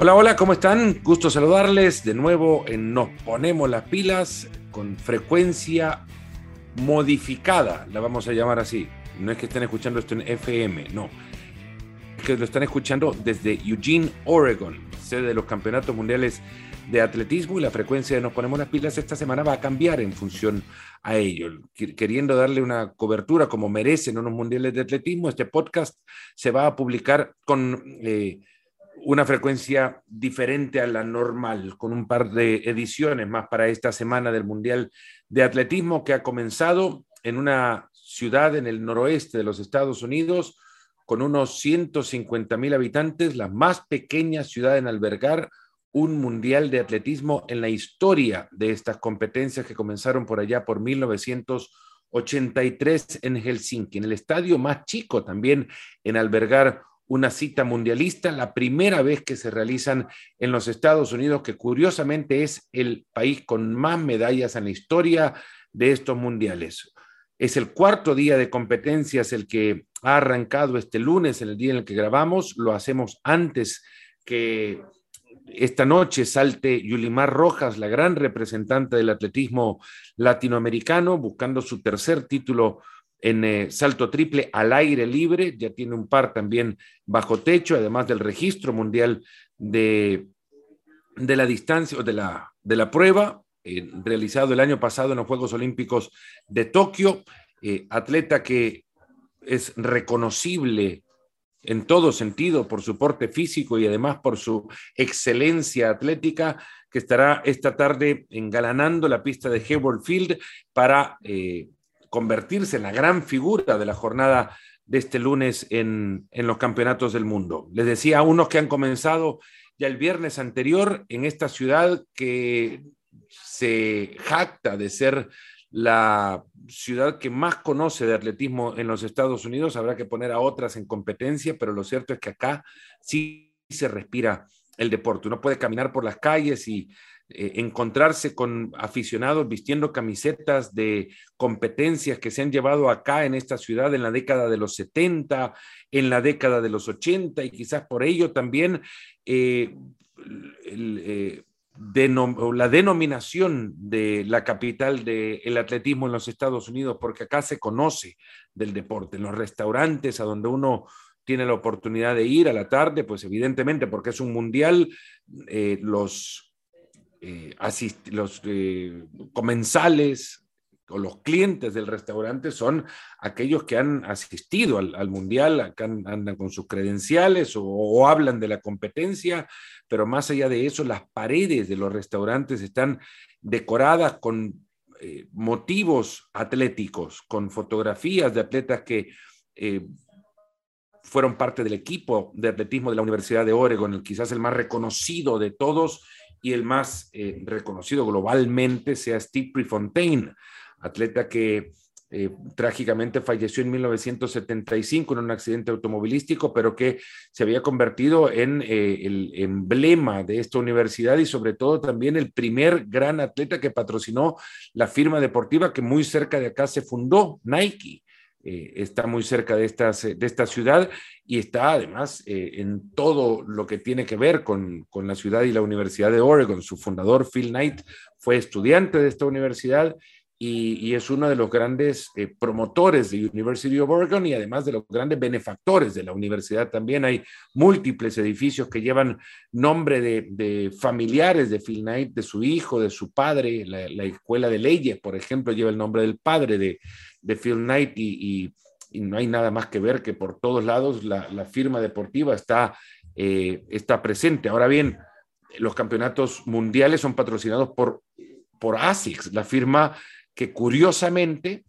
Hola, hola, ¿cómo están? Gusto saludarles de nuevo en Nos Ponemos las Pilas con frecuencia modificada, la vamos a llamar así. No es que estén escuchando esto en FM, no. Es que lo están escuchando desde Eugene, Oregon, sede de los campeonatos mundiales de atletismo y la frecuencia de Nos Ponemos las Pilas esta semana va a cambiar en función a ello. Queriendo darle una cobertura como merecen unos mundiales de atletismo, este podcast se va a publicar con... Eh, una frecuencia diferente a la normal, con un par de ediciones más para esta semana del Mundial de Atletismo que ha comenzado en una ciudad en el noroeste de los Estados Unidos con unos 150 mil habitantes, la más pequeña ciudad en albergar un mundial de atletismo en la historia de estas competencias que comenzaron por allá por 1983 en Helsinki, en el estadio más chico también en albergar una cita mundialista, la primera vez que se realizan en los Estados Unidos, que curiosamente es el país con más medallas en la historia de estos mundiales. Es el cuarto día de competencias el que ha arrancado este lunes, el día en el que grabamos. Lo hacemos antes que esta noche salte Yulimar Rojas, la gran representante del atletismo latinoamericano, buscando su tercer título en eh, salto triple al aire libre, ya tiene un par también bajo techo, además del registro mundial de, de la distancia o de la, de la prueba, eh, realizado el año pasado en los Juegos Olímpicos de Tokio, eh, atleta que es reconocible en todo sentido por su porte físico y además por su excelencia atlética, que estará esta tarde engalanando la pista de Hayward Field para convertirse en la gran figura de la jornada de este lunes en, los campeonatos del mundo. Les decía a unos que han comenzado ya el viernes anterior en esta ciudad que se jacta de ser la ciudad que más conoce de atletismo en los Estados Unidos. Habrá que poner a otras en competencia, pero lo cierto es que acá sí se respira el deporte. Uno puede caminar por las calles y eh, encontrarse con aficionados vistiendo camisetas de competencias que se han llevado acá en esta ciudad en la década de los 70, en la década de los 80 y quizás por ello también eh, eh, la denominación de la capital del atletismo en los Estados Unidos, porque acá se conoce del deporte, en los restaurantes a donde uno tiene la oportunidad de ir a la tarde, pues evidentemente porque es un mundial, los eh, los eh, comensales o los clientes del restaurante son aquellos que han asistido al, mundial, que andan con sus credenciales o, hablan de la competencia, pero más allá de eso, las paredes de los restaurantes están decoradas con eh, motivos atléticos, con fotografías de atletas que fueron parte del equipo de atletismo de la Universidad de Oregon, quizás el más reconocido de todos y el más eh, reconocido globalmente sea Steve Prefontaine, atleta que eh, trágicamente falleció en 1975 en un accidente automovilístico, pero que se había convertido en eh, el emblema de esta universidad y sobre todo también el primer gran atleta que patrocinó la firma deportiva que muy cerca de acá se fundó, Nike. Eh, está muy cerca de, estas, de esta ciudad y está además eh, en todo lo que tiene que ver con, la ciudad y la Universidad de Oregon. Su fundador, Phil Knight, fue estudiante de esta universidad y, es uno de los grandes eh, promotores de University of Oregon y además de los grandes benefactores de la universidad también. Hay múltiples edificios que llevan nombre de, familiares de Phil Knight, de su hijo, de su padre. La, la, Escuela de Leyes, por ejemplo, lleva el nombre del padre de, de Phil Knight y, no hay nada más que ver que por todos lados la, firma deportiva está, eh, está presente. Ahora bien, los campeonatos mundiales son patrocinados por, por ASICS, la firma que curiosamente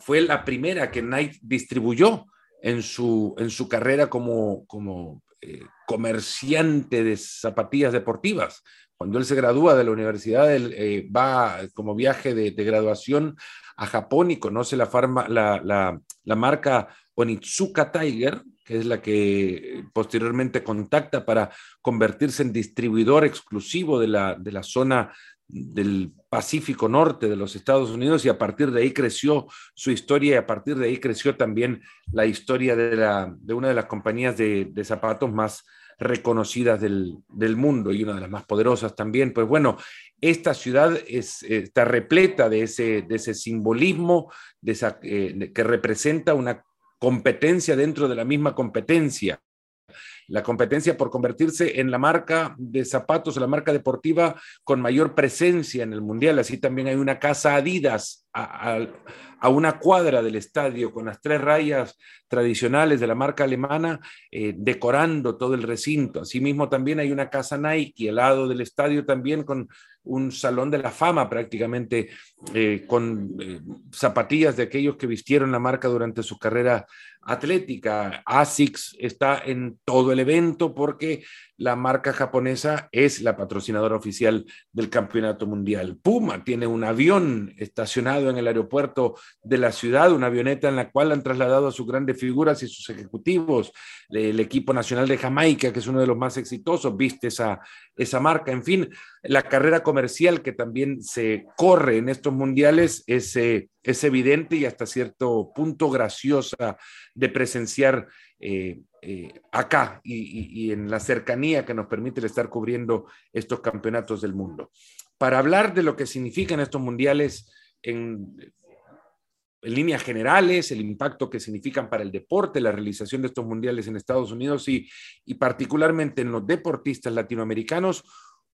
fue la primera que Knight distribuyó en su, en su carrera como, como eh, comerciante de zapatillas deportivas. Cuando él se gradúa de la universidad, él eh, va como viaje de, graduación a Japón y conoce la, la, marca Onitsuka Tiger, que es la que posteriormente contacta para convertirse en distribuidor exclusivo de la, de la zona del Pacífico Norte de los Estados Unidos y a partir de ahí creció su historia y a partir de ahí creció también la historia de, la, de una de las compañías de, de zapatos más reconocidas del, mundo y una de las más poderosas también. Pues bueno, esta ciudad está repleta de ese, de ese simbolismo de eh, que representa una competencia dentro de la misma competencia la competencia por convertirse en la marca de zapatos, la marca deportiva con mayor presencia en el Mundial. Así también hay una casa Adidas a, una cuadra del estadio con las tres rayas tradicionales de la marca alemana eh, decorando todo el recinto. Asimismo también hay una casa Nike al lado del estadio también con un salón de la fama prácticamente eh, con eh, zapatillas de aquellos que vistieron la marca durante su carrera atlética. ASICS está en todo el evento porque la marca japonesa es la patrocinadora oficial del campeonato mundial. Puma tiene un avión estacionado en el aeropuerto de la ciudad, una avioneta en la cual han trasladado a sus grandes figuras y sus ejecutivos. El equipo nacional de Jamaica, que es uno de los más exitosos, viste esa, esa marca. En fin, la carrera comercial que también se corre en estos mundiales es, eh, es evidente y hasta cierto punto graciosa de presenciar eh, eh, acá y, en la cercanía que nos permite estar cubriendo estos campeonatos del mundo. Para hablar de lo que significan estos mundiales en, líneas generales, el impacto que significan para el deporte, la realización de estos mundiales en Estados Unidos y, particularmente en los deportistas latinoamericanos,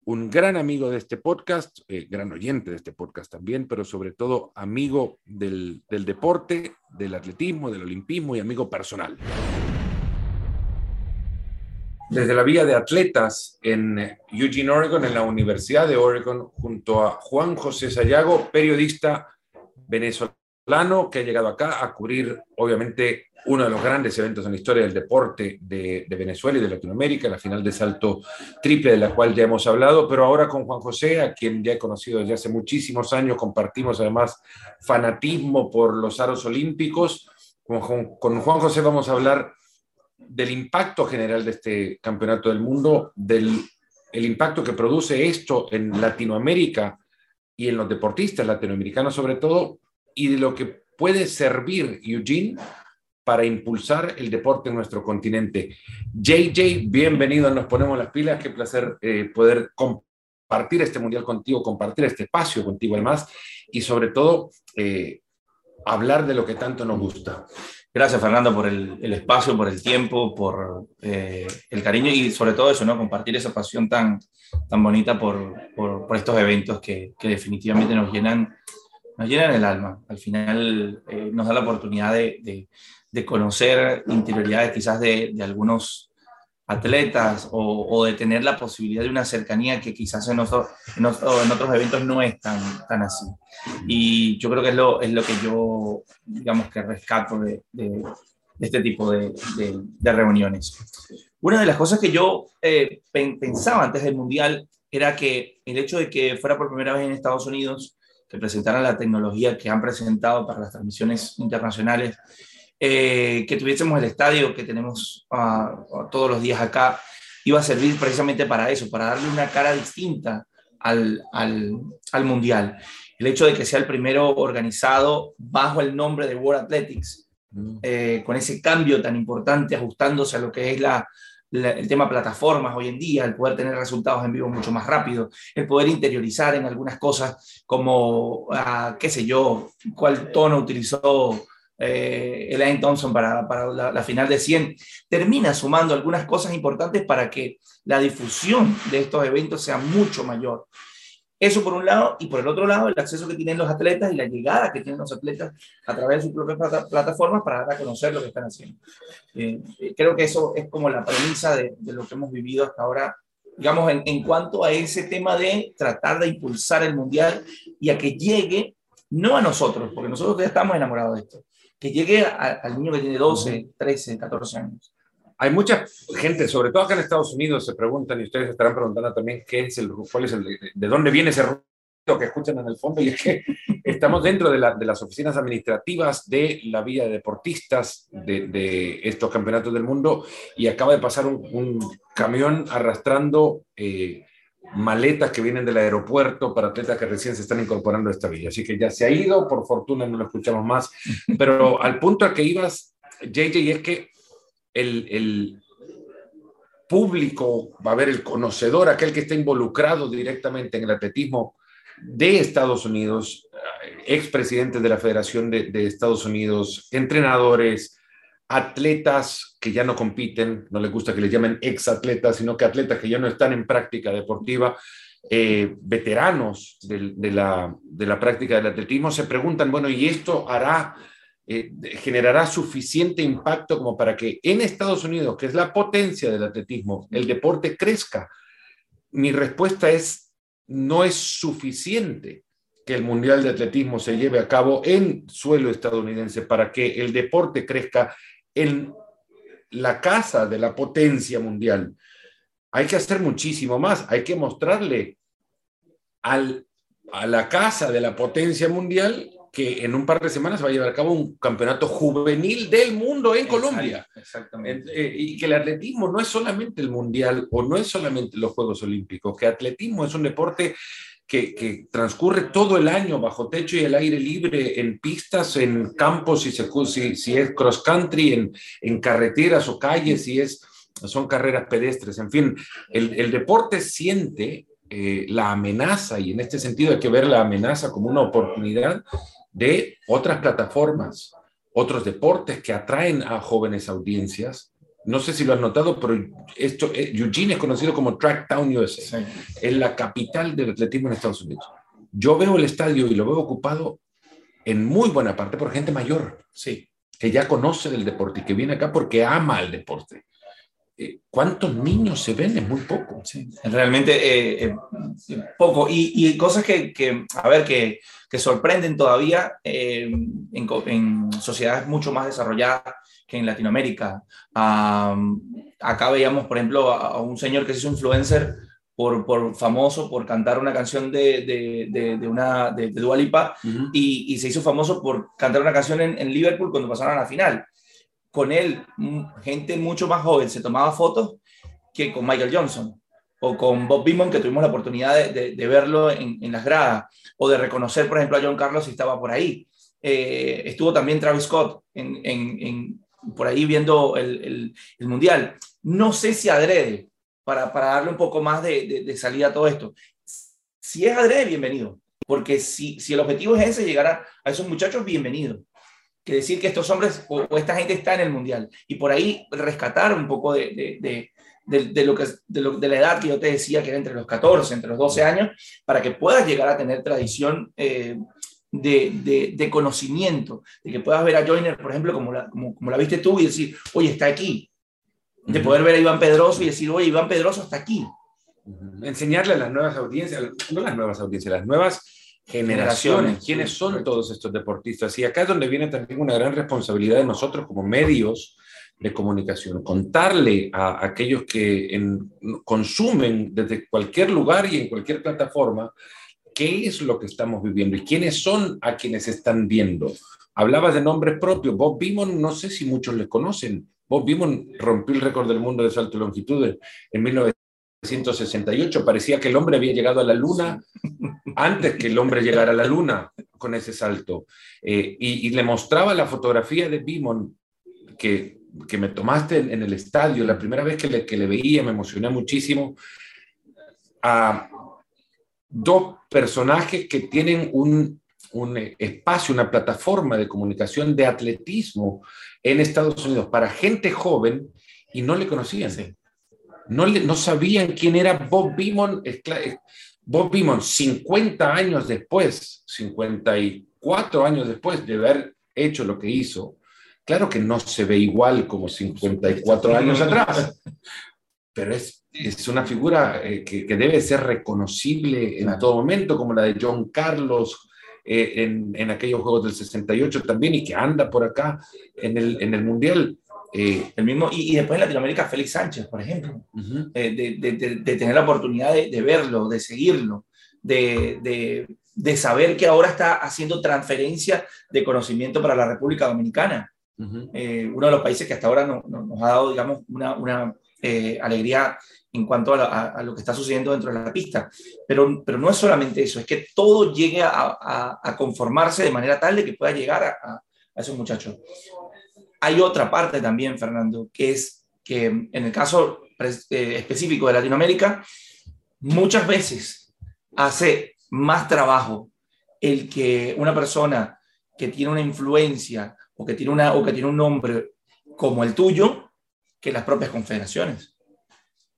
un gran amigo de este podcast, eh, gran oyente de este podcast también, pero sobre todo amigo del, del deporte, del atletismo, del olimpismo y amigo personal desde la Vía de Atletas en Eugene, Oregon, en la Universidad de Oregon, junto a Juan José Sayago, periodista venezolano que ha llegado acá a cubrir, obviamente, uno de los grandes eventos en la historia del deporte de, Venezuela y de Latinoamérica, la final de salto triple de la cual ya hemos hablado, pero ahora con Juan José, a quien ya he conocido desde hace muchísimos años, compartimos además fanatismo por los aros olímpicos. Con, con Juan José vamos a hablar del impacto general de este campeonato del mundo, del el impacto que produce esto en Latinoamérica y en los deportistas latinoamericanos sobre todo, y de lo que puede servir Eugene para impulsar el deporte en nuestro continente. JJ, bienvenido, nos ponemos las pilas, qué placer eh, poder compartir este mundial contigo, compartir este espacio contigo además, y sobre todo eh, hablar de lo que tanto nos gusta. Gracias, Fernando, por el, espacio, por el tiempo, por eh, el cariño y sobre todo eso, ¿no? Compartir esa pasión tan, tan bonita por, por, estos eventos que, que, definitivamente nos llenan, nos llenan el alma. Al final eh, nos da la oportunidad de, de, de conocer interioridades quizás de, de algunos atletas o, de tener la posibilidad de una cercanía que quizás en, otros, en, otros eventos no es tan, tan así. Y yo creo que es lo, es lo que yo, digamos, que rescato de, de, este tipo de, de, reuniones. Una de las cosas que yo eh, pensaba antes del Mundial era que el hecho de que fuera por primera vez en Estados Unidos, que presentaran la tecnología que han presentado para las transmisiones internacionales, eh, que tuviésemos el estadio que tenemos ah, todos los días acá, iba a servir precisamente para eso, para darle una cara distinta al, al, al Mundial. El hecho de que sea el primero organizado bajo el nombre de World Athletics, mm. eh, con ese cambio tan importante, ajustándose a lo que es la, el tema plataformas hoy en día, el poder tener resultados en vivo mucho más rápido, el poder interiorizar en algunas cosas como, ah, qué sé yo, cuál tono utilizó eh, Elaine Thompson para, la, final de 100, termina sumando algunas cosas importantes para que la difusión de estos eventos sea mucho mayor. Eso por un lado, y por el otro lado, el acceso que tienen los atletas y la llegada que tienen los atletas a través de sus propias plataformas para dar a conocer lo que están haciendo. Eh, eh, creo que eso es como la premisa de, de lo que hemos vivido hasta ahora, digamos, en, en cuanto a ese tema de tratar de impulsar el mundial y a que llegue, no a nosotros, porque nosotros ya estamos enamorados de esto, que llegue al niño que tiene 12, 13, 14 años. Hay mucha gente, sobre todo acá en Estados Unidos, se preguntan y ustedes estarán preguntando también qué es el, cuál es el, de dónde viene ese ruido que escuchan en el fondo y es que estamos dentro de, la, de las oficinas administrativas de la vía de deportistas de, de, estos campeonatos del mundo y acaba de pasar un, un camión arrastrando eh, maletas que vienen del aeropuerto para atletas que recién se están incorporando a esta villa. Así que ya se ha ido, por fortuna no lo escuchamos más. Pero al punto al que ibas, JJ, es que el, el público, va a haber el conocedor, aquel que está involucrado directamente en el atletismo de Estados Unidos, expresidentes de la Federación de, de Estados Unidos, entrenadores, atletas que ya no compiten, no les gusta que les llamen exatletas, sino que atletas que ya no están en práctica deportiva, eh, veteranos de, la, de, la, práctica del atletismo, se preguntan, bueno, ¿y esto hará, eh, generará suficiente impacto como para que en Estados Unidos, que es la potencia del atletismo, el deporte crezca? Mi respuesta es, no es suficiente que el Mundial de Atletismo se lleve a cabo en suelo estadounidense para que el deporte crezca en la casa de la potencia mundial. Hay que hacer muchísimo más, hay que mostrarle al, a la casa de la potencia mundial que en un par de semanas va a llevar a cabo un campeonato juvenil del mundo en Colombia. Exactamente. Eh, y que el atletismo no es solamente el mundial o no es solamente los Juegos Olímpicos, que atletismo es un deporte que, transcurre todo el año bajo techo y el aire libre, en pistas, en campos, si, si, es cross country, en, carreteras o calles, si es, son carreras pedestres, en fin, el, el deporte siente eh, la amenaza, y en este sentido hay que ver la amenaza como una oportunidad de otras plataformas, otros deportes que atraen a jóvenes audiencias no sé si lo has notado, pero esto, eh, Eugene es conocido como Tracktown USA. Es la capital del atletismo en Estados Unidos. Yo veo el estadio y lo veo ocupado en muy buena parte por gente mayor, sí, que ya conoce del deporte y que viene acá porque ama el deporte. Eh, ¿Cuántos niños se ven? Es muy poco. Sí, realmente eh, poco. Y, cosas que, a ver, que, que sorprenden todavía en, en, sociedades mucho más desarrolladas que en Latinoamérica. acá veíamos, por ejemplo, a, un señor que se hizo influencer por, por, famoso por cantar una canción de, de, de, una, de, Dua Lipa y, y, se hizo famoso por cantar una canción en, en, Liverpool cuando pasaron a la final. Con él, gente mucho más joven se tomaba fotos que con Michael Johnson o con Bob Beamon, que tuvimos la oportunidad de, verlo en, en, las gradas, o de reconocer, por ejemplo, a John Carlos si estaba por ahí. Eh, estuvo también Travis Scott en, en, por ahí viendo el, el, Mundial. No sé si adrede, para, para darle un poco más de, de, salida a todo esto. Si es adrede, bienvenido. Porque si, si el objetivo es ese, llegar a, a esos muchachos, bienvenido. Que decir que estos hombres o, esta gente está en el Mundial. Y por ahí rescatar un poco de, de, de, lo que, de, lo, de, la edad que yo te decía, que era entre los 14, entre los 12 años, para que puedas llegar a tener tradición eh, de, de, conocimiento, de que puedas ver a Joyner, por ejemplo, como la, como, como la viste tú y decir, oye, está aquí. De poder ver a Iván Pedroso y decir, oye, Iván Pedroso está aquí. Enseñarle a las nuevas audiencias, no las nuevas audiencias, las nuevas generaciones, quiénes son todos estos deportistas. Y acá es donde viene también una gran responsabilidad de nosotros como medios de comunicación, contarle a aquellos que consumen desde cualquier lugar y en cualquier plataforma qué es lo que estamos viviendo y quiénes son a quienes están viendo. Hablabas de nombres propios. Bob Beamon, no sé si muchos le conocen. Bob Beamon rompió el récord del mundo de salto de longitud en 1968. Parecía que el hombre había llegado a la luna antes que el hombre llegara a la luna con ese salto. Eh, y, le mostraba la fotografía de Beamon que, que me tomaste en, el estadio. La primera vez que le, que le veía me emocioné muchísimo. A, dos personajes que tienen un, espacio, una plataforma de comunicación de atletismo en Estados Unidos para gente joven y no le conocían. No, le, no sabían quién era Bob Beamon. Bob Beamon, 50 años después, 54 años después de haber hecho lo que hizo, claro que no se ve igual como 54 años atrás, pero es es una figura eh, que, debe ser reconocible en todo momento, como la de John Carlos eh, en, en, aquellos Juegos del 68 también, y que anda por acá en el, en el Mundial. Eh, el mismo, y, después en Latinoamérica, Félix Sánchez, por ejemplo, de, de, de, tener la oportunidad de, verlo, de seguirlo, de, saber que ahora está haciendo transferencia de conocimiento para la República Dominicana. uno de los países que hasta ahora no, nos ha dado, digamos, una, una alegría en cuanto a, lo que está sucediendo dentro de la pista. Pero, pero no es solamente eso, es que todo llegue a, a conformarse de manera tal de que pueda llegar a, esos muchachos. Hay otra parte también, Fernando, que es que en el caso, eh, específico de Latinoamérica, muchas veces hace más trabajo el que una persona que tiene una influencia o que tiene, una, o que tiene un nombre como el tuyo que las propias confederaciones,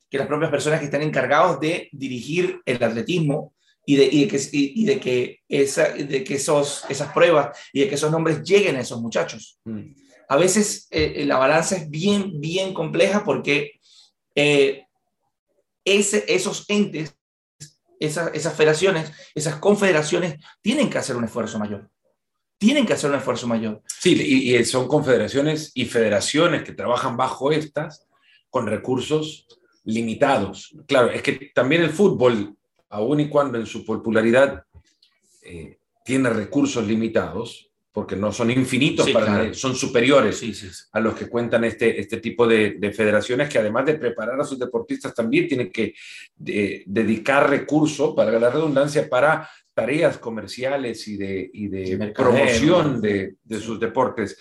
que las propias personas que están encargados de dirigir el atletismo y de, y de que, y, de que, esa, de que esos, esas pruebas y de que esos nombres lleguen a esos muchachos. Mm. A veces eh, eh, la balanza es bien, bien compleja porque eh, ese, esos entes, esas, esas federaciones, esas confederaciones tienen que hacer un esfuerzo mayor tienen que hacer un esfuerzo mayor. Sí, y, son confederaciones y federaciones que trabajan bajo estas con recursos limitados. Claro, es que también el fútbol aun y cuando en su popularidad eh, tiene recursos limitados, porque no son infinitos, para son superiores a los que cuentan este, este tipo de, federaciones que además de preparar a sus deportistas también tienen que dedicar recursos, para la redundancia, para tareas comerciales y de, y de promoción de sus deportes.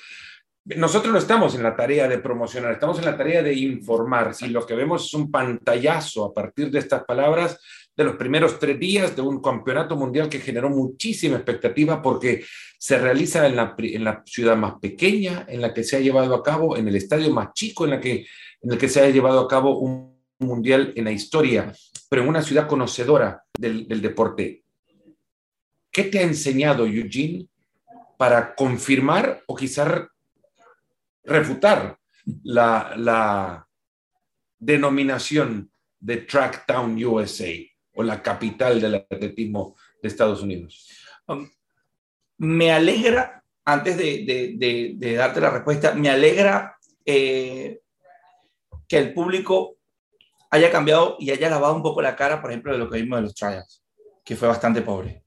Nosotros no estamos en la tarea de promocionar, estamos en la tarea de informar. Si lo que vemos es un pantallazo a partir de estas palabras, de los primeros tres días de un campeonato mundial que generó muchísima expectativa porque se realiza en la, en la ciudad más pequeña en la que se ha llevado a cabo, en el estadio más chico en, la que, en el que se ha llevado a cabo un mundial en la historia, pero en una ciudad conocedora del, del deporte. ¿Qué te ha enseñado Eugene para confirmar o quizás refutar la, la denominación de Tracktown USA? o la capital del atletismo de Estados Unidos? Um, me alegra, antes de, darte la respuesta, me alegra eh, que el público haya cambiado y haya lavado un poco la cara, por ejemplo, de lo que vimos de los trials, que fue bastante pobre.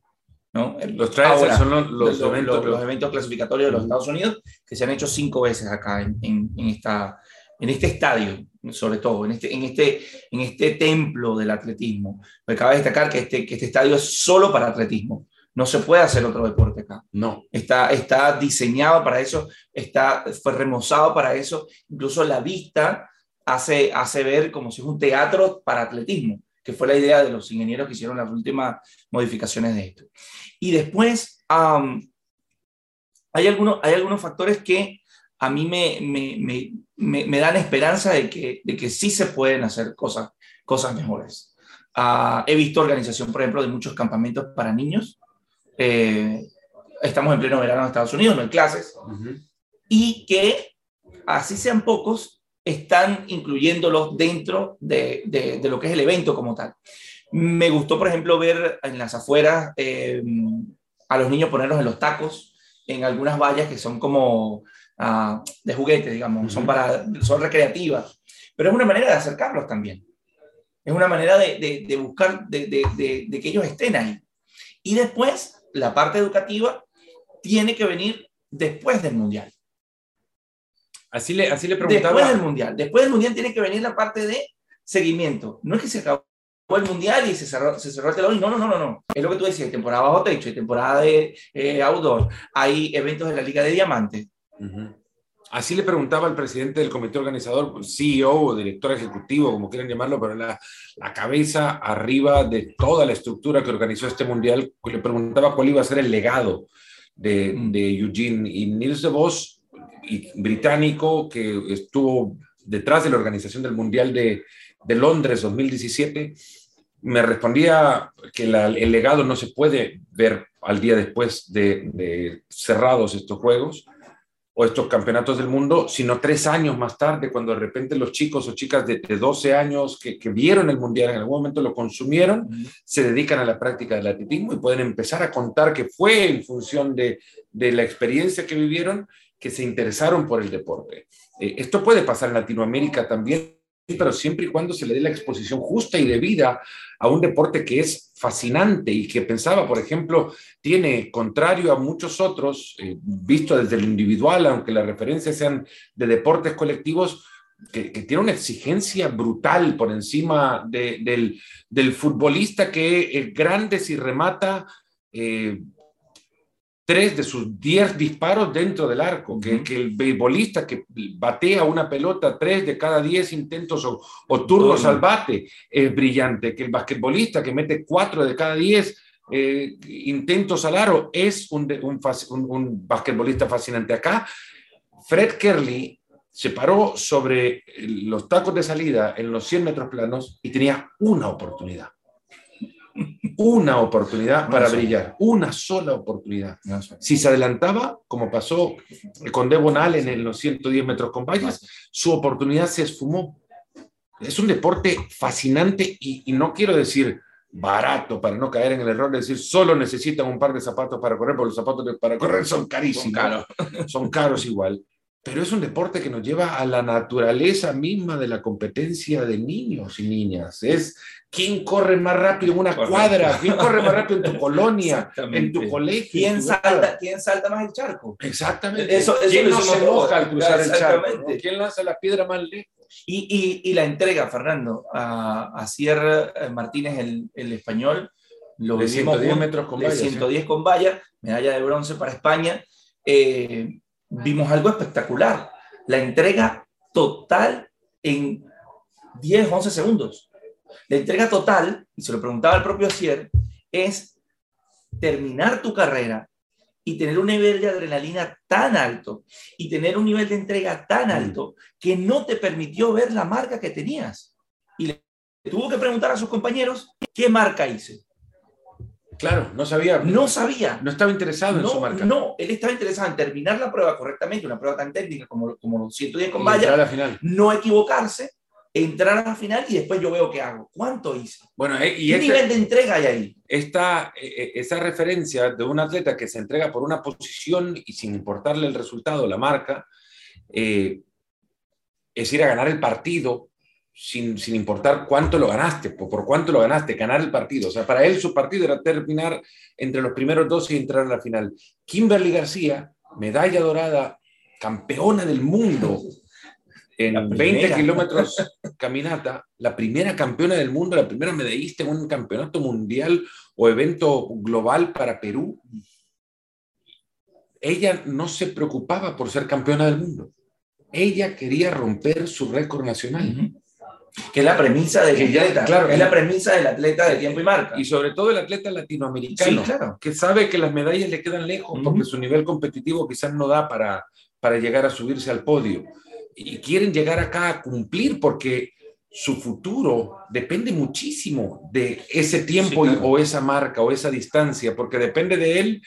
¿No? Los trials son los, eventos, los, eventos, clasificatorios de los Estados Unidos que se han hecho cinco veces acá en, en, esta, en este estadio, sobre todo, en este, en este, en este templo del atletismo. Me cabe destacar que este, que este estadio es solo para atletismo. No se puede hacer otro deporte acá. No. Está, está diseñado para eso, está, fue remozado para eso. Incluso la vista hace, hace ver como si es un teatro para atletismo, que fue la idea de los ingenieros que hicieron las últimas modificaciones de esto. Y después hay, algunos, hay algunos factores que a mí me, me, me, me, dan esperanza de que, de que sí se pueden hacer cosas, cosas mejores. Uh, he visto organización, por ejemplo, de muchos campamentos para niños. Eh, estamos en pleno verano en Estados Unidos, no hay clases. Y que, así sean pocos, están incluyéndolos dentro de, de, lo que es el evento como tal. Me gustó, por ejemplo, ver en las afueras eh, a los niños ponerlos en los tacos, en algunas vallas que son como de juguete, digamos, son, para, son recreativas, pero es una manera de acercarlos también. Es una manera de, de, buscar, de, de, que ellos estén ahí. Y después, la parte educativa tiene que venir después del Mundial. Así le, así le preguntaba. Después del Mundial. Después del Mundial tiene que venir la parte de seguimiento. No es que se acabó el mundial y se cerró, se cerró el telón. No, no, no, no, no. Es lo que tú decías, temporada bajo techo, temporada de eh, outdoor. Hay eventos de la Liga de Diamantes. Así le preguntaba al presidente del comité organizador, CEO o director ejecutivo, como quieran llamarlo, pero la, la cabeza arriba de toda la estructura que organizó este mundial, le preguntaba cuál iba a ser el legado de, de Eugene. Y Niels de Vos, británico, que estuvo detrás de la organización del Mundial de, de Londres 2017, me respondía que el legado no se puede ver al día después de, de cerrados estos juegos o estos campeonatos del mundo, sino tres años más tarde, cuando de repente los chicos o chicas de, 12 años que, vieron el mundial en algún momento lo consumieron, se dedican a la práctica del atletismo y pueden empezar a contar que fue en función de, de la experiencia que vivieron que se interesaron por el deporte. Eh, esto puede pasar en Latinoamérica también pero siempre y cuando se le dé la exposición justa y debida a un deporte que es fascinante y que pensaba, por ejemplo, tiene, contrario a muchos otros, eh, visto desde lo individual, aunque las referencias sean de deportes colectivos, que, tiene una exigencia brutal por encima del, del, futbolista que es grande si remata. Eh, tres de sus diez disparos dentro del arco, que, el beisbolista que batea una pelota tres de cada diez intentos o, turnos al bate es brillante, que el basquetbolista que mete cuatro de cada diez eh, intentos al aro es un, un, un, basquetbolista fascinante. Acá, Fred Kerley se paró sobre los tacos de salida en los 100 metros planos y tenía una oportunidad una oportunidad para brillar, una sola oportunidad. Si se adelantaba, como pasó con Devon Allen en los 110 metros con vallas, su oportunidad se esfumó. Es un deporte fascinante y, no quiero decir barato para no caer en el error de decir solo necesitan un par de zapatos para correr, porque los zapatos para correr son carísimos. caros. Son caros igual pero es un deporte que nos lleva a la naturaleza misma de la competencia de niños y niñas. Es quién corre más rápido en una cuadra, quién corre más rápido en tu colonia, en tu colegio. ¿Quién salta, ¿Quién salta más el charco? Exactamente. Eso, ¿Quién no se moja al cruzar el charco? ¿Quién lanza la piedra más lejos? Y, y, y la entrega, Fernando, a, a Sierra eh, Martínez, el, el español, lo de 110 metros con valla. 110 con valla, medalla de bronce para España. Eh, vimos algo espectacular. La entrega total en 10, 11 segundos. La entrega total, y se lo preguntaba el propio Asier, es terminar tu carrera y tener un nivel de adrenalina tan alto y tener un nivel de entrega tan alto que no te permitió ver la marca que tenías. Y le tuvo que preguntar a sus compañeros, ¿qué marca hice? Claro, no sabía. No sabía. No estaba interesado en su marca. No, él estaba interesado en terminar la prueba correctamente, una prueba tan técnica como, como los 110 con valla. A la final. No equivocarse, entrar a la final y después yo veo qué hago. ¿Cuánto hice? Bueno, eh, y ¿Qué este nivel de entrega hay ahí? Esta, eh, eh, esa referencia de un atleta que se entrega por una posición y sin importarle el resultado, la marca, es ir a ganar el partido sin, sin, importar cuánto lo ganaste, por, por, cuánto lo ganaste, ganar el partido. O sea, para él su partido era terminar entre los primeros dos y entrar a la final. Kimberly García, medalla dorada, campeona del mundo en 20 kilómetros caminata, la primera campeona del mundo, la primera medallista en un campeonato mundial o evento global para Perú. Ella no se preocupaba por ser campeona del mundo. Ella quería romper su récord nacional que es la premisa del atleta, claro, es la premisa del atleta de tiempo y marca. Y sobre todo el atleta latinoamericano, claro. que sabe que las medallas le quedan lejos porque su nivel competitivo quizás no da para, para llegar a subirse al podio. Y quieren llegar acá a cumplir porque su futuro depende muchísimo de ese tiempo o esa marca o esa distancia, porque depende de él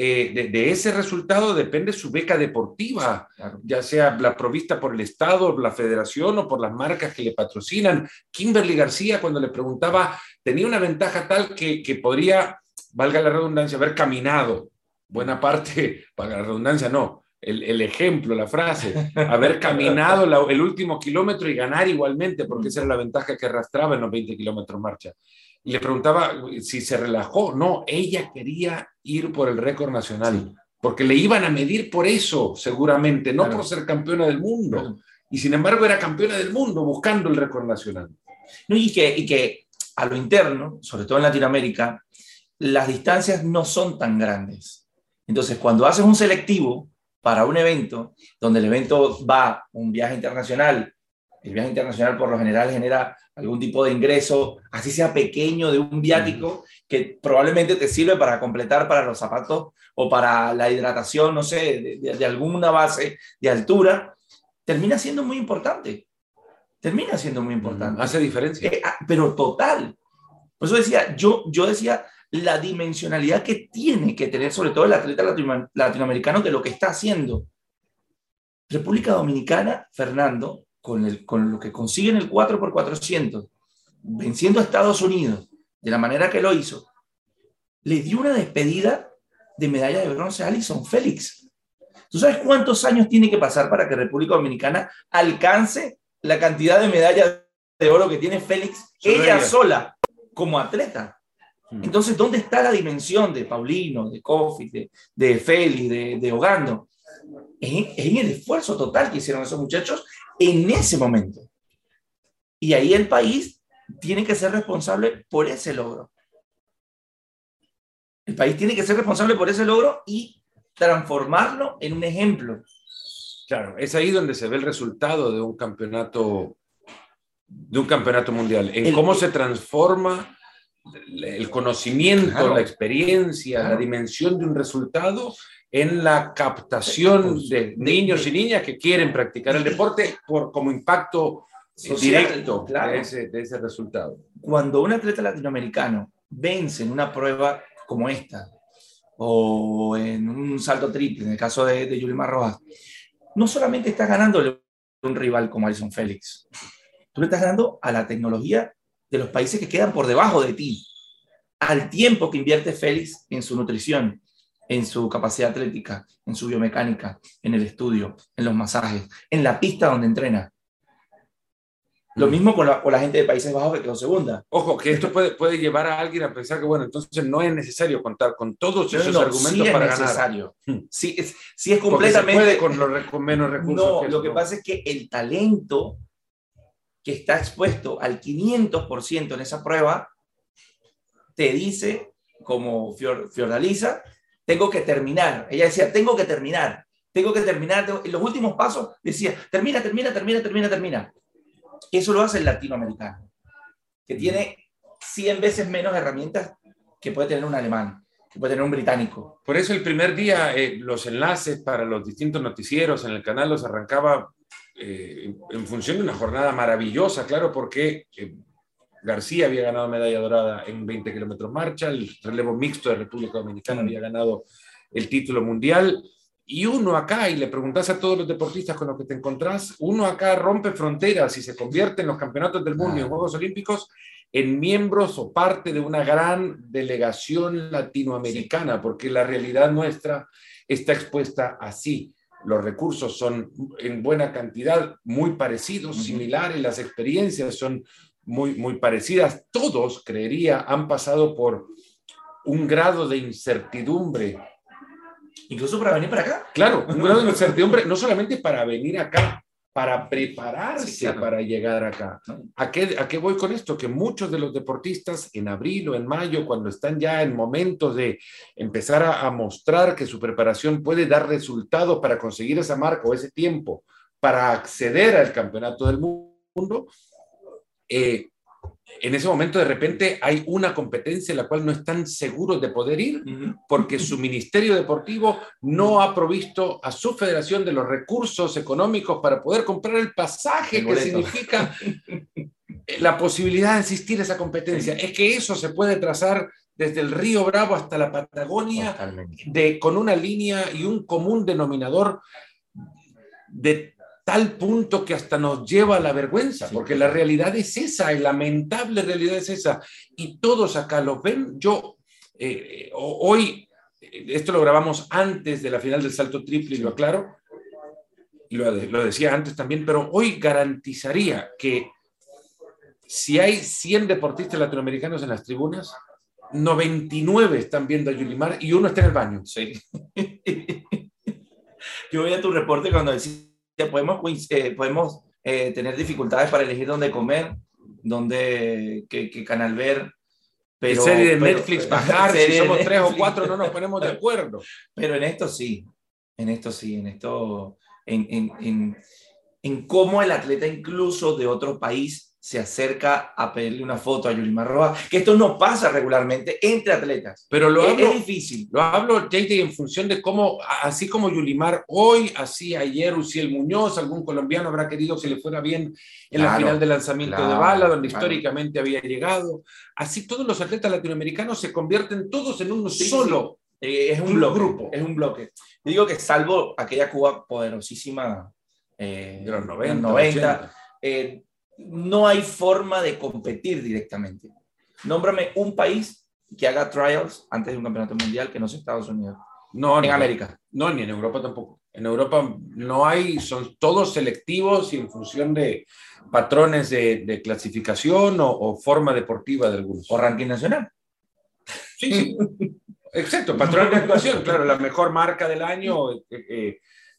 eh, de, ese resultado depende su beca deportiva, ya sea la provista por el Estado, la federación o por las marcas que le patrocinan. Kimberly García, cuando le preguntaba, tenía una ventaja tal que, que podría, valga la redundancia, haber caminado. Buena parte, para la redundancia no, el, el, ejemplo, la frase, haber caminado el último kilómetro y ganar igualmente, porque esa era la ventaja que arrastraba en los 20 kilómetros marcha y le preguntaba si se relajó. No, ella quería ir por el récord nacional, porque le iban a medir por eso, seguramente, no por ser campeona del mundo. Y sin embargo era campeona del mundo buscando el récord nacional. No, y, que, y que a lo interno, sobre todo en Latinoamérica, las distancias no son tan grandes. Entonces, cuando haces un selectivo para un evento, donde el evento va un viaje internacional, el viaje internacional por lo general genera algún tipo de ingreso, así sea pequeño, de un viático, que probablemente te sirve para completar para los zapatos o para la hidratación, no sé, de, alguna base de altura, termina siendo muy importante. Termina siendo muy importante. Hace diferencia. Eh, ah, pero total. Por eso decía, yo, yo decía la dimensionalidad que tiene que tener sobre todo el atleta latinoamericano de lo que está haciendo. República Dominicana, Fernando, con, lo que consiguen el 4x400, venciendo a Estados Unidos de la manera que lo hizo, le dio una despedida de medalla de bronce a Alison Félix. ¿Tú sabes cuántos años tiene que pasar para que República Dominicana alcance la cantidad de medallas de oro que tiene Félix ella, sola como atleta? Hmm. Entonces, ¿dónde está la dimensión de Paulino, de de, de Félix, de, de Ogando? en, el esfuerzo total que hicieron esos muchachos en ese momento. Y ahí el país tiene que ser responsable por ese logro. El país tiene que ser responsable por ese logro y transformarlo en un ejemplo. Claro, es ahí donde se ve el resultado de un campeonato, de un campeonato mundial, en cómo se transforma el conocimiento, la experiencia, la dimensión de un resultado en la captación de niños y niñas que quieren practicar el deporte por, como impacto directo de, ese, de, ese, resultado. Cuando un atleta latinoamericano vence en una prueba como esta, o en un salto triple, en el caso de, de Yulimar Rojas, no solamente estás ganándole a un rival como Alison Félix, tú le estás ganando a la tecnología de los países que quedan por debajo de ti, al tiempo que invierte Félix en su nutrición, en su capacidad atlética, en su biomecánica, en el estudio, en los masajes, en la pista donde entrena. Lo mm. mismo con la, gente de Países Bajos que quedó segunda. Ojo, que esto puede, puede llevar a alguien a pensar que, bueno, entonces no es necesario contar con todos esos argumentos sí para es necesario. ganar. Mm. Sí, es, sí es completamente... se puede con, los, con menos recursos. No, lo que pasa es que el talento que está expuesto al 500% en esa prueba te dice, como Fiordaliza, tengo que terminar. Ella decía, tengo que terminar, tengo que terminar. En los últimos pasos decía, termina, termina, termina, termina, termina. Eso lo hace el latinoamericano, que tiene 100 veces menos herramientas que puede tener un alemán, que puede tener un británico. Por eso el primer día eh, los enlaces para los distintos noticieros en el canal los arrancaba eh, en función de una jornada maravillosa, claro, porque eh, García había ganado medalla dorada en 20 kilómetros marcha, el relevo mixto de República Dominicana había ganado el título mundial. Y uno acá, y le preguntas a todos los deportistas con los que te encontrás, uno acá rompe fronteras y se convierte en los campeonatos del mundo y en Juegos Olímpicos en miembros o parte de una gran delegación latinoamericana, porque la realidad nuestra está expuesta así. Los recursos son en buena cantidad muy parecidos, similares, las experiencias son muy, muy parecidas. Todos, creería, han pasado por un grado de incertidumbre. Incluso para venir para acá. Claro, un grado de incertidumbre, no solamente para venir acá, para prepararse para llegar acá. ¿A qué, ¿A qué voy con esto? Que muchos de los deportistas en abril o en mayo, cuando están ya en momentos de empezar a, a mostrar que su preparación puede dar resultados para conseguir esa marca o ese tiempo, para acceder al campeonato del mundo, eh, en ese momento de repente hay una competencia en la cual no están seguros de poder ir porque su ministerio deportivo no ha provisto a su federación de los recursos económicos para poder comprar el pasaje que significa la posibilidad de asistir a esa competencia. Es que eso se puede trazar desde el río Bravo hasta la Patagonia de, con una línea y un común denominador de tal punto que hasta nos lleva a la vergüenza, porque la realidad es esa, la lamentable realidad es esa, y todos acá lo ven. Yo, eh, hoy, esto lo grabamos antes de la final del salto triple, y lo aclaro, y lo, lo decía antes también, pero hoy garantizaría que si hay 100 deportistas latinoamericanos en las tribunas, 99 están viendo a Yulimar y uno está en el baño. Sí. Yo voy a tu reporte cuando decís podemos, eh, podemos eh, tener dificultades para elegir dónde comer, dónde, qué, canal ver. Pero, serie de Netflix bajar, si somos tres o cuatro no nos ponemos de acuerdo. Pero en esto sí, en esto sí, en esto, en, en, en, en cómo el atleta incluso de otro país se acerca a pedirle una foto a Yulimar Roa, que esto no pasa regularmente entre atletas. Pero lo hablo, es difícil. Lo hablo, JJ, en función de cómo, así como Yulimar hoy, así ayer Uciel Muñoz, algún colombiano habrá querido que le fuera bien en la final de lanzamiento de bala, donde históricamente había llegado. Así todos los atletas latinoamericanos se convierten todos en uno solo. Eh, es un, grupo. Es un bloque. digo que salvo aquella Cuba poderosísima eh, de los 90, no hay forma de competir directamente. Nómbrame un país que haga trials antes de un campeonato mundial que no sea Estados Unidos. No, en América. No, ni en Europa tampoco. En Europa no hay, son todos selectivos y en función de patrones de, clasificación o, forma deportiva de algunos. O ranking nacional. Sí, sí. Exacto, patrón de actuación, claro, la mejor marca del año. Eh, eh,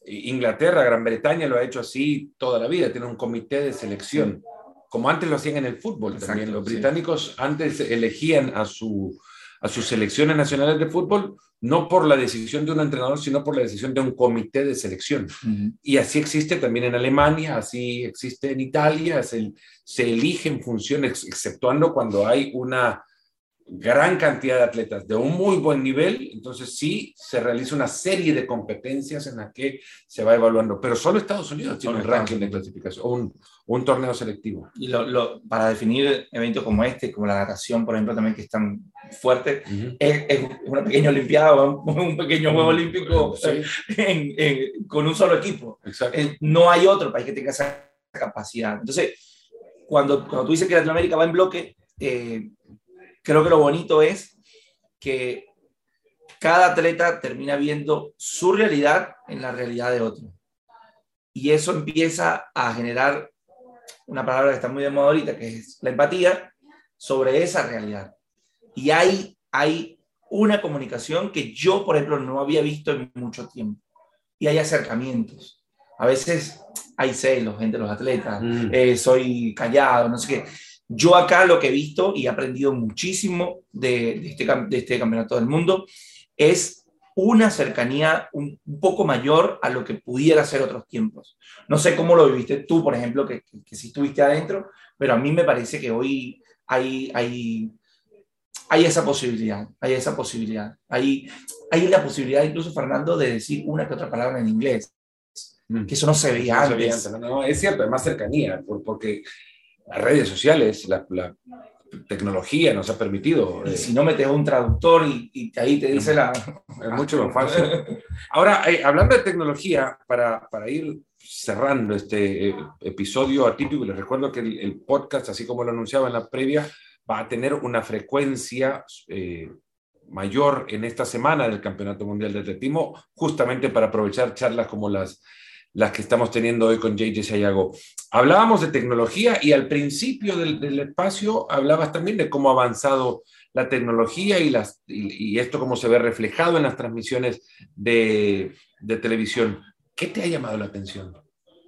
Inglaterra, Gran Bretaña lo ha hecho así toda la vida, tiene un comité de selección, como antes lo hacían en el fútbol también. Los británicos antes elegían a su, a sus selecciones nacionales de fútbol, no por la decisión de un entrenador, sino por la decisión de un comité de selección. Y así existe también en Alemania, así existe en Italia, se, se elige en función, exceptuando cuando hay una gran cantidad de atletas de un muy buen nivel, entonces sí se realiza una serie de competencias en las que se va evaluando, pero solo Estados Unidos tiene un ranking de clasificación, un, un torneo selectivo. Y lo, para definir eventos como este, como la natación, por ejemplo, también que es tan fuerte, es, una pequeña olimpiada, un, pequeño juego olímpico con un solo equipo. no hay otro país que tenga esa capacidad. Entonces, cuando, cuando tú dices que Latinoamérica va en bloque, eh, creo que lo bonito es que cada atleta termina viendo su realidad en la realidad de otro. Y eso empieza a generar una palabra que está muy de moda ahorita, que es la empatía, sobre esa realidad. Y hay, hay una comunicación que yo, por ejemplo, no había visto en mucho tiempo. Y hay acercamientos. A veces hay celos entre los atletas, mm. eh, soy callado, no sé qué. Yo acá lo que he visto y he aprendido muchísimo de, este, de este campeonato del mundo es una cercanía un, poco mayor a lo que pudiera ser otros tiempos. No sé cómo lo viviste tú, por ejemplo, que, que, sí estuviste adentro, pero a mí me parece que hoy hay, hay, hay esa posibilidad, hay esa posibilidad. Hay, hay la posibilidad incluso, Fernando, de decir una que otra palabra en inglés, mm. que eso no se veía antes. no, es cierto, hay más cercanía, porque las redes sociales, la, tecnología nos ha permitido. Y eh, si no metes un traductor y, ahí te dice la... Es mucho más fácil. Ahora, eh, hablando de tecnología, para, para ir cerrando este eh, episodio atípico, les recuerdo que el, podcast, así como lo anunciaba en la previa, va a tener una frecuencia mayor en esta semana del Campeonato Mundial de Atletismo, justamente para aprovechar charlas como las las que estamos teniendo hoy con JJ Sayago. Hablábamos de tecnología y al principio del, espacio hablabas también de cómo ha avanzado la tecnología y, las, y, esto cómo se ve reflejado en las transmisiones de, de, televisión. ¿Qué te ha llamado la atención?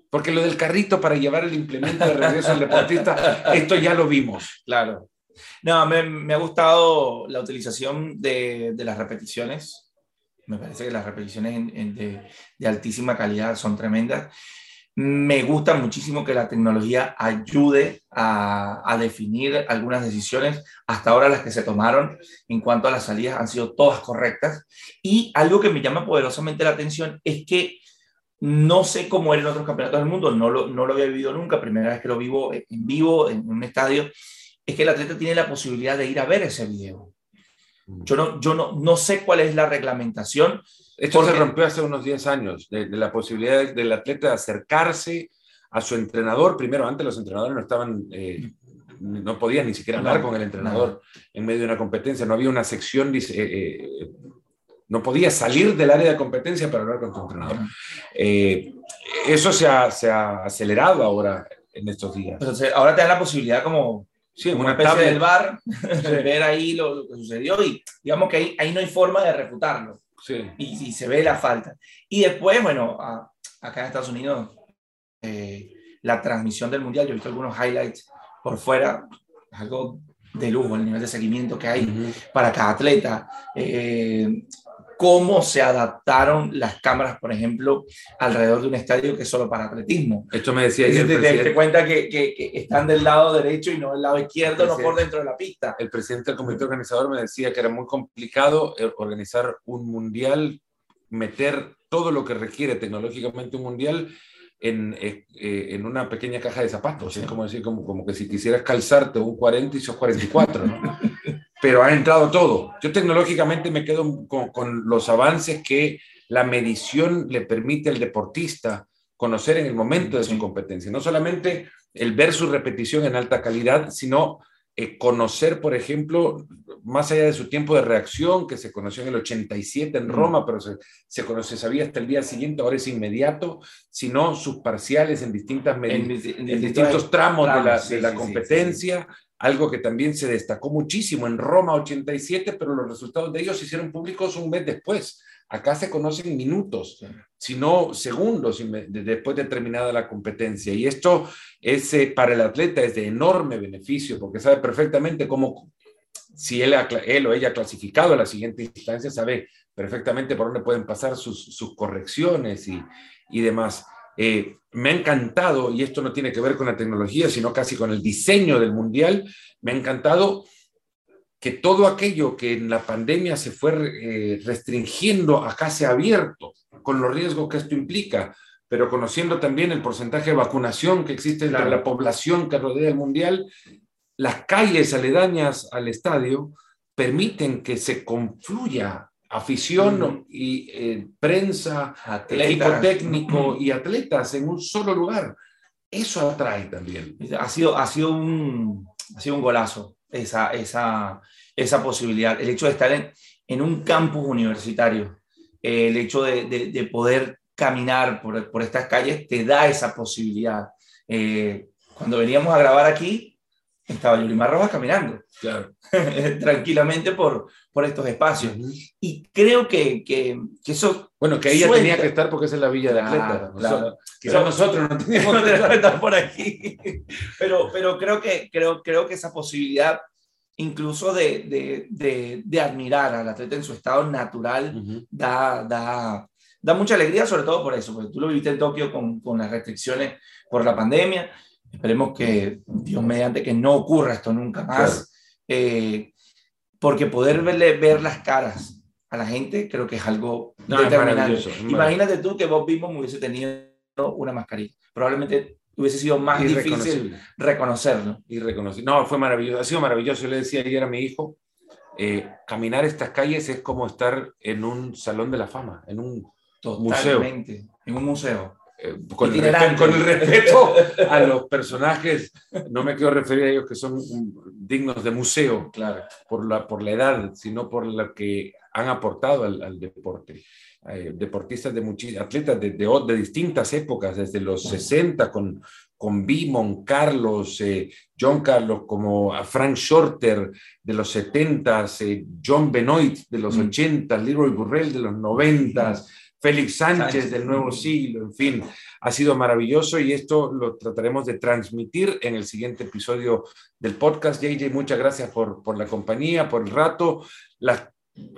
Porque lo del carrito para llevar el implemento de regreso al deportista, esto ya lo vimos. Claro. No, me, me ha gustado la utilización de, de las repeticiones me parece que las repeticiones de, altísima calidad son tremendas. Me gusta muchísimo que la tecnología ayude a, definir algunas decisiones. Hasta ahora las que se tomaron en cuanto a las salidas han sido todas correctas. Y algo que me llama poderosamente la atención es que no sé cómo era en otros campeonatos del mundo, no lo, no lo había vivido nunca, primera vez que lo vivo en vivo en un estadio, es que el atleta tiene la posibilidad de ir a ver ese video. Yo no, yo no, no sé cuál es la reglamentación. Esto se rompió hace unos 10 años, de, la posibilidad del atleta de acercarse a su entrenador. Primero, antes los entrenadores no estaban, eh, no podían ni siquiera hablar con el entrenador en medio de una competencia. No había una sección, eh, eh, no podía salir del área de competencia para hablar con tu entrenador. eso se ha, se ha, acelerado ahora en estos días. Entonces, ahora te da la posibilidad como Sí, una, especie del bar, ver ahí lo, que sucedió y digamos que ahí, ahí no hay forma de refutarlo. Sí. Y, y, se ve la falta. Y después, bueno, acá en Estados Unidos, eh, la transmisión del Mundial, yo he visto algunos highlights por fuera, algo de lujo el nivel de seguimiento que hay para cada atleta. Eh, cómo se adaptaron las cámaras, por ejemplo, alrededor de un estadio que es solo para atletismo. Esto me decía ayer. Te, te, cuenta que, que, están del lado derecho y no del lado izquierdo, no por dentro de la pista. El presidente del comité organizador me decía que era muy complicado eh, organizar un mundial, meter todo lo que requiere tecnológicamente un mundial en, eh, eh, en, una pequeña caja de zapatos. Es como decir, como, como que si quisieras calzarte un 40 y sos 44, ¿no? pero ha entrado todo. Yo tecnológicamente me quedo con, los avances que la medición le permite al deportista conocer en el momento de su competencia. No solamente el ver su repetición en alta calidad, sino eh, conocer, por ejemplo, más allá de su tiempo de reacción, que se conoció en el 87 en Roma, pero se, se, conoce, sabía hasta el día siguiente, ahora es inmediato, sino sus parciales en, distintas en, distintos tramos, de la, de la competencia, algo que también se destacó muchísimo en Roma 87, pero los resultados de ellos se hicieron públicos un mes después. Acá se conocen minutos, sino segundos después de terminada la competencia. Y esto es, eh, para el atleta es de enorme beneficio porque sabe perfectamente cómo si él, él o ella ha clasificado a la siguiente instancia, sabe perfectamente por dónde pueden pasar sus, sus correcciones y, y demás. Eh, me ha encantado, y esto no tiene que ver con la tecnología, sino casi con el diseño del mundial, me ha encantado que todo aquello que en la pandemia se fue eh, restringiendo acá se ha abierto, con los riesgos que esto implica, pero conociendo también el porcentaje de vacunación que existe entre la población que rodea el mundial, las calles aledañas al estadio permiten que se confluya afición y eh, prensa, técnico y atletas en un solo lugar. Eso atrae también. Ha sido, ha sido, un, ha sido un golazo esa, esa, esa posibilidad. El hecho de estar en, en un campus universitario, el hecho de, de, poder caminar por, por, estas calles te da esa posibilidad. Eh, cuando veníamos a grabar aquí, estaba Yulimar Rojas caminando. Tranquilamente por, por estos espacios. Y creo que, que, eso... Bueno, que ella tenía que estar porque es en la Villa de Atleta. Claro, Quizás nosotros no teníamos que estar. por aquí. Pero, pero creo, que, creo, creo que esa posibilidad incluso de, de, de, de admirar al atleta en su estado natural da, da, da mucha alegría, sobre todo por eso, porque tú lo viviste en Tokio con, con las restricciones por la pandemia Esperemos que, Dios mediante, que no ocurra esto nunca más. Eh, porque poder verle, ver las caras a la gente creo que es algo determinante. Imagínate tú que vos mismo hubiese tenido una mascarilla. Probablemente hubiese sido más difícil reconocerlo. Y reconocer. No, fue maravilloso. Ha sido maravilloso. Yo le decía ayer a mi hijo, eh, caminar estas calles es como estar en un salón de la fama, en un Totalmente, museo. En un museo. Eh, con, el respeto, a los personajes, no me quiero referir a ellos que son dignos de museo, claro, por la, por la edad, sino por lo que han aportado al, deporte. Eh, deportistas de muchísimas, atletas de, de, distintas épocas, desde los 60 con, con Bimon, Carlos, eh, John Carlos, como a Frank Shorter de los 70, John Benoit de los 80, mm. Leroy Burrell de los 90, Félix Sánchez del nuevo siglo, en fin, ha sido maravilloso y esto lo trataremos de transmitir en el siguiente episodio del podcast. JJ, muchas gracias por, por la compañía, por el rato.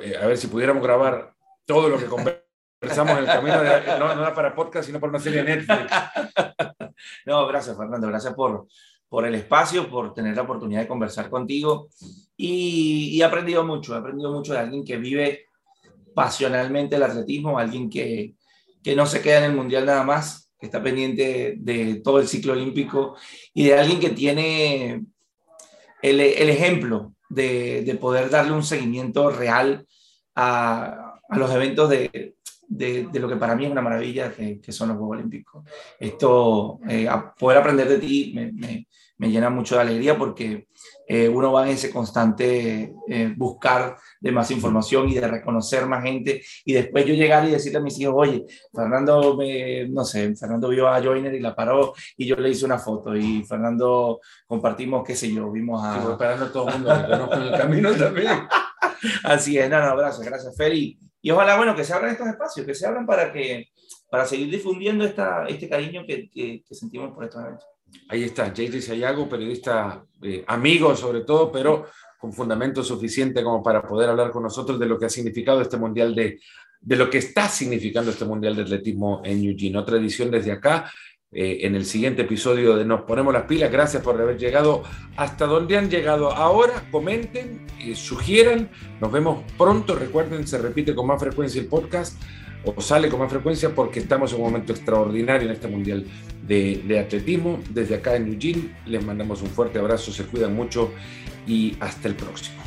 Eh, a ver si pudiéramos grabar todo lo que conversamos en el camino, no, no era para podcast, sino para una serie de Netflix. No, gracias Fernando, gracias por, por el espacio, por tener la oportunidad de conversar contigo y, y he aprendido mucho, he aprendido mucho de alguien que vive pasionalmente el atletismo, alguien que, que no se queda en el mundial nada más, que está pendiente de todo el ciclo olímpico y de alguien que tiene el, el ejemplo de, de, poder darle un seguimiento real a, a los eventos de, de, lo que para mí es una maravilla, que, que son los Juegos Olímpicos. Esto, eh, poder aprender de ti me, me, llena mucho de alegría porque eh, uno va en ese constante eh, buscar de más información y de reconocer más gente y después yo llegar y decirle a mis hijos, oye, Fernando, me, no sé, Fernando vio a Joiner y la paró y yo le hice una foto y Fernando compartimos, qué sé yo, vimos a... Sí, todo el mundo que en el camino también. Así es, no, no, gracias, gracias, Feli. Y ojalá, bueno, que se abran estos espacios, que se abran para que para seguir difundiendo esta, este cariño que, que, que sentimos por estos eventos. Ahí está, J.D. Sayago, periodista eh, amigo sobre todo, pero con fundamento suficiente como para poder hablar con nosotros de lo que ha significado este mundial de, de lo que está significando este mundial de atletismo en Eugene. Otra edición desde acá. Eh, en el siguiente episodio de Nos Ponemos las Pilas. Gracias por haber llegado hasta donde han llegado ahora. Comenten, eh, sugieran. Nos vemos pronto. Recuerden, se repite con más frecuencia el podcast o sale con más frecuencia porque estamos en un momento extraordinario en este Mundial de, Atletismo. Desde acá en Eugene les mandamos un fuerte abrazo, se cuidan mucho y hasta el próximo.